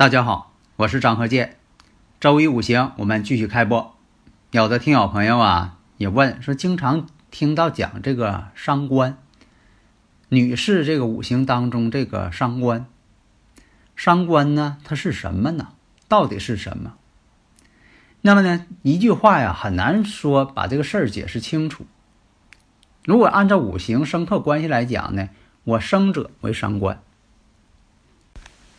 大家好，我是张和建。周一五行，我们继续开播。有的听友朋友啊也问说，经常听到讲这个伤官，女士这个五行当中这个伤官，伤官呢它是什么呢？到底是什么？那么呢一句话呀很难说把这个事儿解释清楚。如果按照五行生克关系来讲呢，我生者为伤官。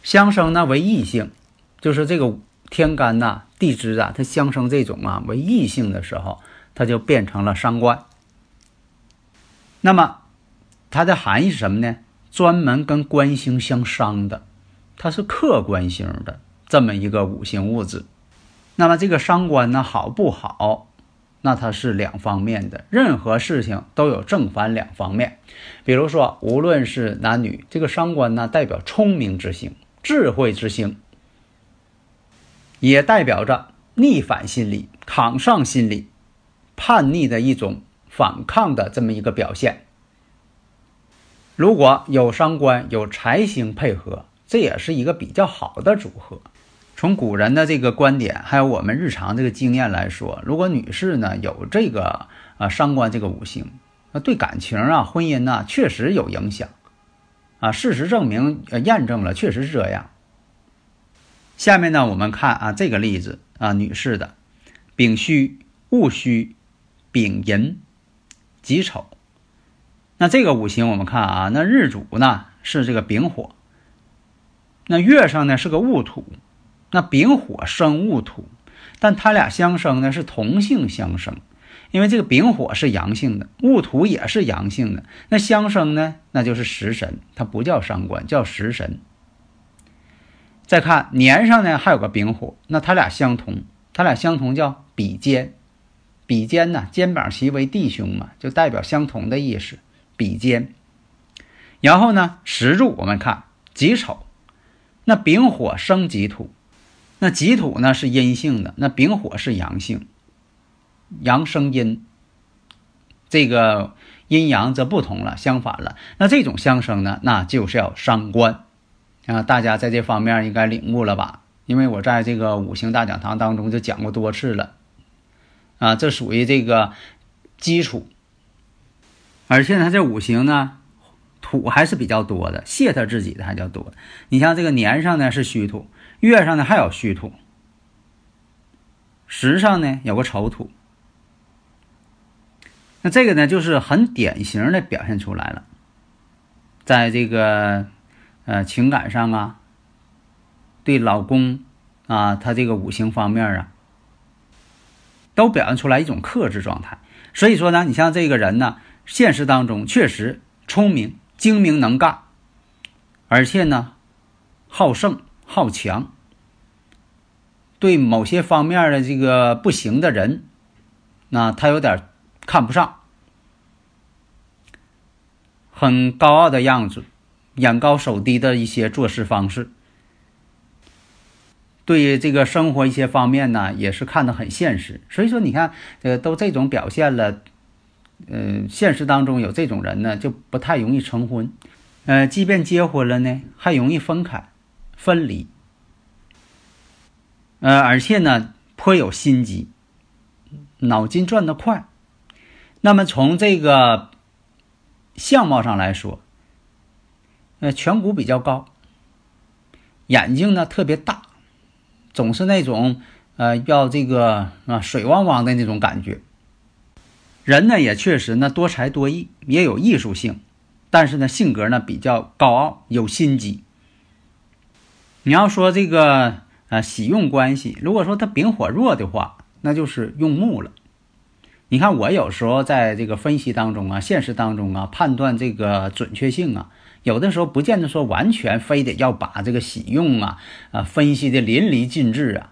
相生呢为异性，就是这个天干呐、地支啊，它相生这种啊为异性的时候，它就变成了伤官。那么它的含义是什么呢？专门跟官星相伤的，它是克官星的这么一个五行物质。那么这个伤官呢好不好？那它是两方面的，任何事情都有正反两方面。比如说，无论是男女，这个伤官呢代表聪明之星。智慧之星，也代表着逆反心理、抗上心理、叛逆的一种反抗的这么一个表现。如果有伤官有财星配合，这也是一个比较好的组合。从古人的这个观点，还有我们日常这个经验来说，如果女士呢有这个啊伤官这个五行，那对感情啊、婚姻呐确实有影响。啊，事实证明，呃，验证了，确实是这样。下面呢，我们看啊这个例子啊，女士的丙戌、戊戌、丙寅、己丑。那这个五行我们看啊，那日主呢是这个丙火，那月上呢是个戊土，那丙火生戊土，但它俩相生呢是同性相生。因为这个丙火是阳性的，戊土也是阳性的，那相生呢，那就是食神，它不叫伤官，叫食神。再看年上呢，还有个丙火，那它俩相同，它俩相同叫比肩，比肩呢，肩膀齐为弟兄嘛，就代表相同的意思，比肩。然后呢，时柱我们看己丑，那丙火生己土，那己土呢是阴性的，那丙火是阳性。阳生阴，这个阴阳则不同了，相反了。那这种相生呢，那就是要伤官啊！大家在这方面应该领悟了吧？因为我在这个五行大讲堂当中就讲过多次了啊，这属于这个基础。而且它这五行呢，土还是比较多的，泄他自己的还较多。你像这个年上呢是虚土，月上呢还有虚土，时上呢有个丑土。那这个呢，就是很典型的表现出来了，在这个呃情感上啊，对老公啊，他这个五行方面啊，都表现出来一种克制状态。所以说呢，你像这个人呢，现实当中确实聪明、精明、能干，而且呢，好胜、好强，对某些方面的这个不行的人，那他有点。看不上，很高傲的样子，眼高手低的一些做事方式，对于这个生活一些方面呢，也是看得很现实。所以说，你看，呃，都这种表现了，呃，现实当中有这种人呢，就不太容易成婚，呃，即便结婚了呢，还容易分开、分离，呃，而且呢，颇有心机，脑筋转得快。那么从这个相貌上来说，呃，颧骨比较高，眼睛呢特别大，总是那种呃要这个啊水汪汪的那种感觉。人呢也确实呢多才多艺，也有艺术性，但是呢性格呢比较高傲，有心机。你要说这个呃喜用关系，如果说他丙火弱的话，那就是用木了。你看我有时候在这个分析当中啊，现实当中啊，判断这个准确性啊，有的时候不见得说完全非得要把这个喜用啊啊分析的淋漓尽致啊，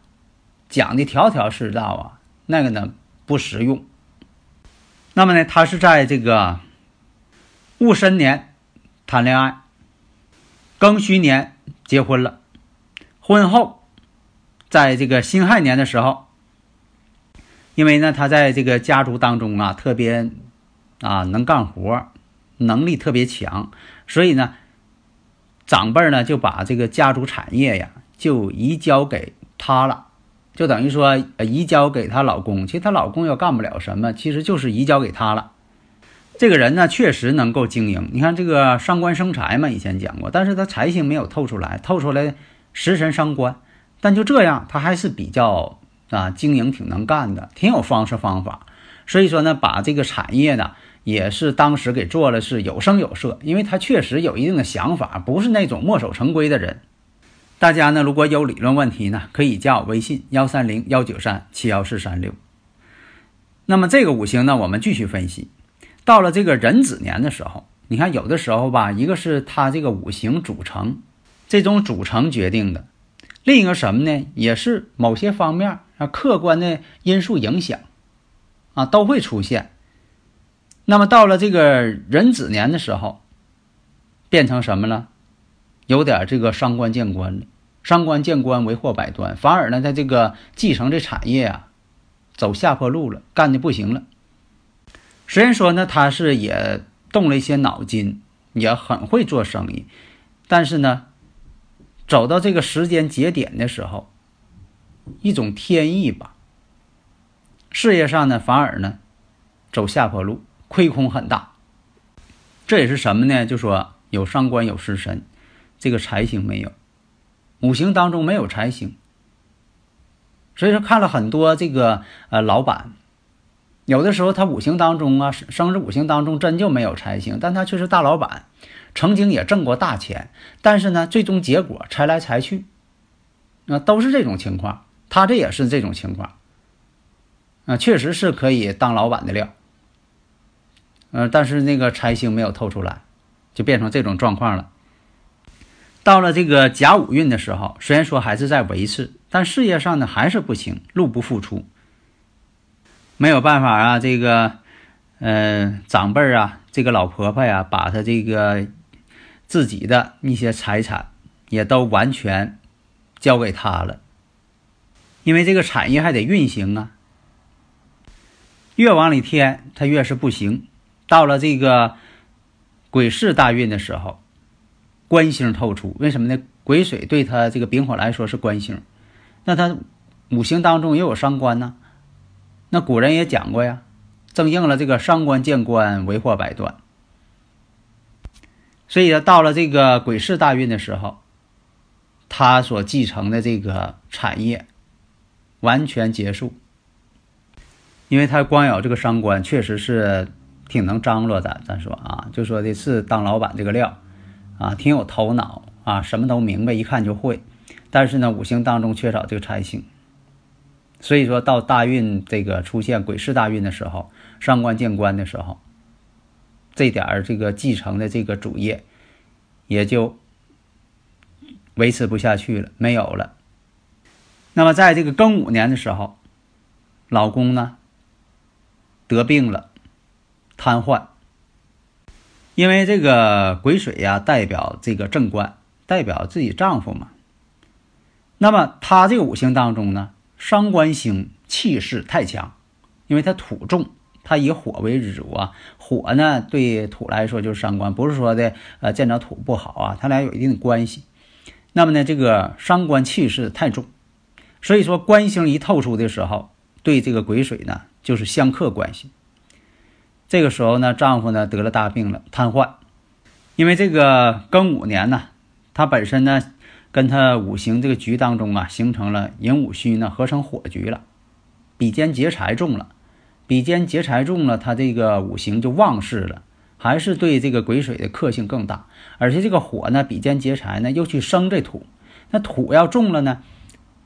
讲的条条是道啊，那个呢不实用。那么呢，他是在这个戊申年谈恋爱，庚戌年结婚了，婚后，在这个辛亥年的时候，因为呢，他在这个家族当中啊，特别啊能干活，能力特别强，所以呢，长辈呢就把这个家族产业呀就移交给他了。就等于说，移交给她老公。其实她老公又干不了什么，其实就是移交给她了。这个人呢，确实能够经营。你看这个伤官生财嘛，以前讲过，但是他财星没有透出来，透出来食神伤官。但就这样，他还是比较啊经营挺能干的，挺有方式方法。所以说呢，把这个产业呢，也是当时给做了是有声有色，因为他确实有一定的想法，不是那种墨守成规的人。大家呢，如果有理论问题呢，可以加我微信幺三零幺九三七幺四三六。那么这个五行呢，我们继续分析。到了这个壬子年的时候，你看有的时候吧，一个是它这个五行组成，这种组成决定的；另一个什么呢，也是某些方面啊客观的因素影响啊都会出现。那么到了这个壬子年的时候，变成什么了？有点这个伤官见官了，伤官见官为祸百端，反而呢，他这个继承这产业啊，走下坡路了，干的不行了。虽然说呢，他是也动了一些脑筋，也很会做生意，但是呢，走到这个时间节点的时候，一种天意吧，事业上呢，反而呢，走下坡路，亏空很大。这也是什么呢？就说有伤官有食神。这个财星没有，五行当中没有财星，所以说看了很多这个呃老板，有的时候他五行当中啊，生日五行当中真就没有财星，但他却是大老板，曾经也挣过大钱，但是呢，最终结果财来财去，那，都是这种情况，他这也是这种情况，啊，确实是可以当老板的料，呃，但是那个财星没有透出来，就变成这种状况了。到了这个甲午运的时候，虽然说还是在维持，但事业上呢还是不行，入不敷出，没有办法啊。这个，呃，长辈啊，这个老婆婆呀，把她这个自己的一些财产也都完全交给他了，因为这个产业还得运行啊。越往里添，他越是不行。到了这个癸巳大运的时候。官星透出，为什么呢？癸水对他这个丙火来说是官星，那他五行当中也有伤官呢。那古人也讲过呀，正应了这个伤官见官为祸百端。所以到了这个癸巳大运的时候，他所继承的这个产业完全结束，因为他光有这个伤官，确实是挺能张罗的。咱说啊，就说的是当老板这个料。啊，挺有头脑啊，什么都明白，一看就会。但是呢，五行当中缺少这个财星，所以说到大运这个出现癸巳大运的时候，伤官见官的时候，这点儿这个继承的这个主业也就维持不下去了，没有了。那么在这个庚午年的时候，老公呢得病了，瘫痪。因为这个癸水呀，代表这个正官，代表自己丈夫嘛。那么他这个五行当中呢，伤官星气势太强，因为他土重，他以火为主啊。火呢，对土来说就是伤官，不是说的呃见着土不好啊，他俩有一定的关系。那么呢，这个伤官气势太重，所以说官星一透出的时候，对这个癸水呢，就是相克关系。这个时候呢，丈夫呢得了大病了，瘫痪。因为这个庚午年呢，他本身呢跟他五行这个局当中啊，形成了寅午戌呢合成火局了，比肩劫财重了，比肩劫财重了，他这个五行就旺势了，还是对这个癸水的克性更大。而且这个火呢，比肩劫财呢，又去生这土，那土要重了呢，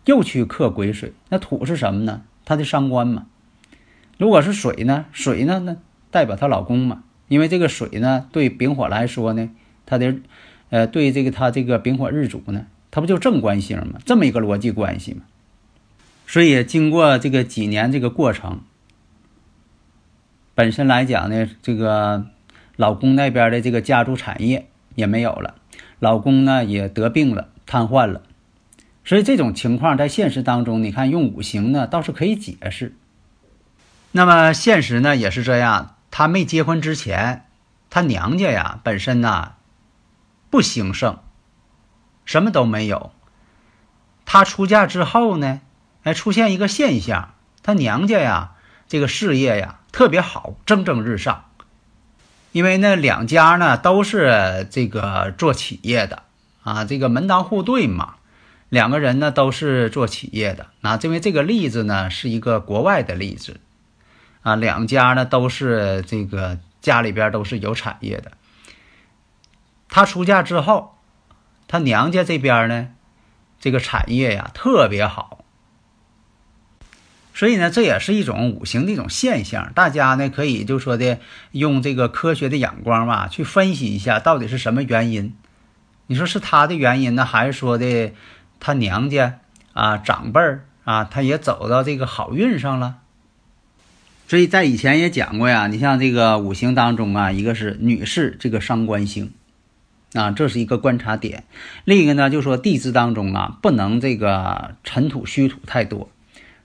又去克癸水。那土是什么呢？她的伤官嘛。如果是水呢，水呢那代表她老公嘛，因为这个水呢对丙火来说呢，它的呃对这个他这个丙火日主呢，他不就正官星嘛，这么一个逻辑关系嘛。所以经过这个几年这个过程，本身来讲呢，这个老公那边的这个家族产业也没有了，老公呢也得病了，瘫痪了。所以这种情况在现实当中，你看用五行呢倒是可以解释。那么现实呢也是这样，他没结婚之前，他娘家呀本身呢不兴盛，什么都没有。他出嫁之后呢，哎出现一个现象，他娘家呀这个事业呀特别好，蒸蒸日上。因为那两家呢都是这个做企业的啊，这个门当户对嘛。两个人呢都是做企业的，啊，因为这个例子呢是一个国外的例子，啊，两家呢都是这个家里边都是有产业的。她出嫁之后，她娘家这边呢，这个产业呀特别好，所以呢这也是一种五行的一种现象。大家呢可以就说的用这个科学的眼光吧去分析一下到底是什么原因。你说是他的原因呢，还是说的？他娘家啊，长辈儿啊，他也走到这个好运上了。所以在以前也讲过呀，你像这个五行当中啊，一个是女士这个伤官星啊，这是一个观察点；另一个呢，就说地支当中啊，不能这个尘土虚土太多，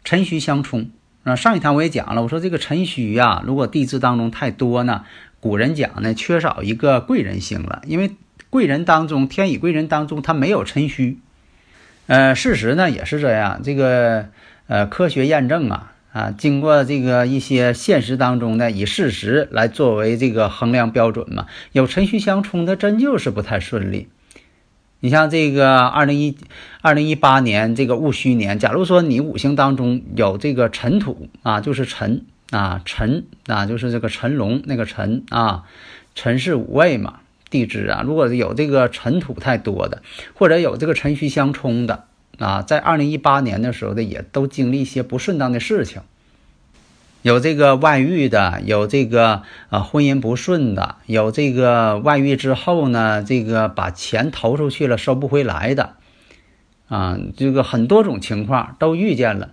辰戌相冲啊。上一堂我也讲了，我说这个辰戌呀，如果地支当中太多呢，古人讲呢，缺少一个贵人星了，因为贵人当中，天乙贵人当中，他没有辰戌。呃，事实呢也是这样，这个呃科学验证啊啊，经过这个一些现实当中呢，以事实来作为这个衡量标准嘛，有辰戌相冲的，真就是不太顺利。你像这个二零一二零一八年这个戊戌年，假如说你五行当中有这个辰土啊，就是辰啊辰啊，就是这个辰龙那个辰啊，辰是五位嘛。地支啊，如果有这个尘土太多的，或者有这个辰戌相冲的啊，在二零一八年的时候的，也都经历一些不顺当的事情，有这个外遇的，有这个啊婚姻不顺的，有这个外遇之后呢，这个把钱投出去了收不回来的，啊，这个很多种情况都遇见了。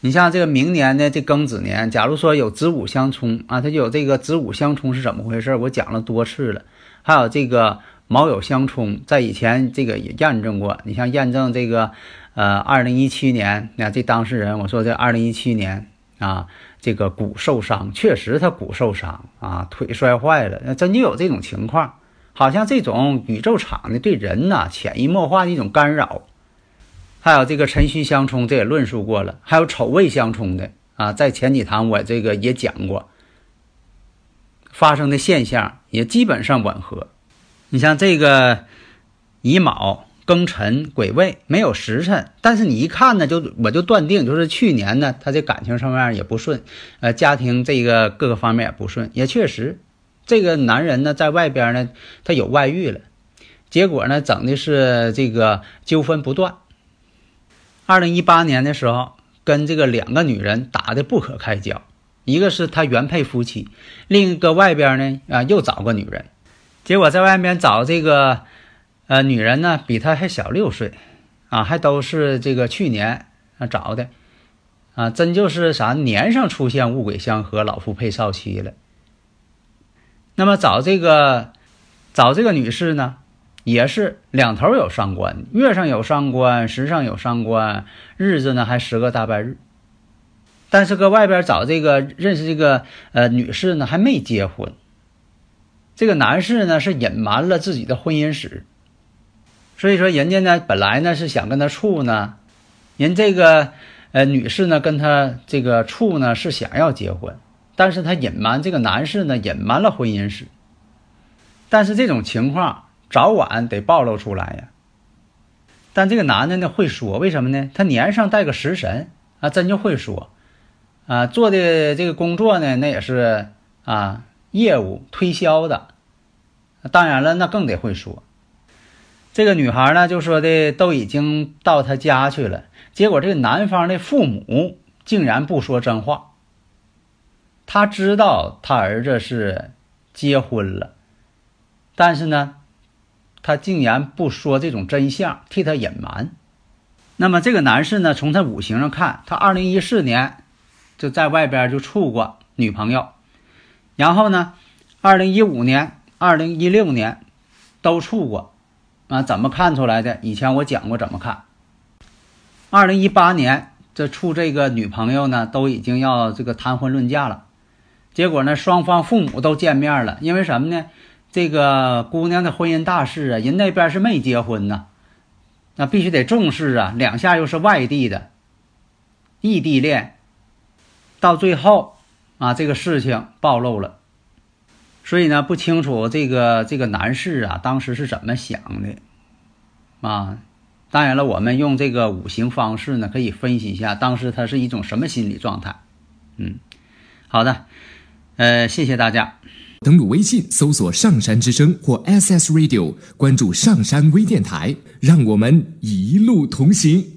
你像这个明年的这庚子年，假如说有子午相冲啊，它就有这个子午相冲是怎么回事？我讲了多次了。还有这个卯酉相冲，在以前这个也验证过。你像验证这个，呃，二零一七年，那这当事人我说这二零一七年啊，这个骨受伤，确实他骨受伤啊，腿摔坏了，那真就有这种情况。好像这种宇宙场的对人呐潜移默化的一种干扰。还有这个辰戌相冲，这也论述过了。还有丑未相冲的啊，在前几堂我这个也讲过，发生的现象也基本上吻合。你像这个乙卯、庚辰、癸未没有时辰，但是你一看呢，就我就断定就是去年呢，他这感情上面也不顺，呃，家庭这个各个方面也不顺，也确实，这个男人呢在外边呢，他有外遇了，结果呢整的是这个纠纷不断。二零一八年的时候，跟这个两个女人打的不可开交，一个是他原配夫妻，另一个外边呢啊又找个女人，结果在外面找这个呃女人呢比他还小六岁，啊还都是这个去年啊找的，啊真就是啥年上出现物鬼相合，老夫配少妻了。那么找这个找这个女士呢？也是两头有伤官，月上有伤官，时上有伤官，日子呢还十个大半日。但是搁外边找这个认识这个呃女士呢，还没结婚。这个男士呢是隐瞒了自己的婚姻史，所以说人家呢本来呢是想跟他处呢，人这个呃女士呢跟他这个处呢是想要结婚，但是他隐瞒这个男士呢隐瞒了婚姻史，但是这种情况。早晚得暴露出来呀，但这个男的呢会说，为什么呢？他年上带个食神啊，真就会说，啊，做的这个工作呢，那也是啊，业务推销的，当然了，那更得会说。这个女孩呢就说的都已经到他家去了，结果这个男方的父母竟然不说真话。他知道他儿子是结婚了，但是呢，他竟然不说这种真相，替他隐瞒。那么这个男士呢，从他五行上看，他二零一四年就在外边就处过女朋友，然后呢，二零一五年、二零一六年都处过。啊，怎么看出来的？以前我讲过怎么看。二零一八年这处这个女朋友呢，都已经要这个谈婚论嫁了。结果呢，双方父母都见面了。因为什么呢？这个姑娘的婚姻大事啊，人那边是没结婚呢，那必须得重视啊。两下又是外地的，异地恋，到最后啊，这个事情暴露了。所以呢，不清楚这个这个男士啊，当时是怎么想的啊？当然了，我们用这个五行方式呢，可以分析一下当时他是一种什么心理状态。嗯，好的，呃，谢谢大家。登录微信搜索“上山之声”或 “SS Radio”，关注上山微电台，让我们一路同行。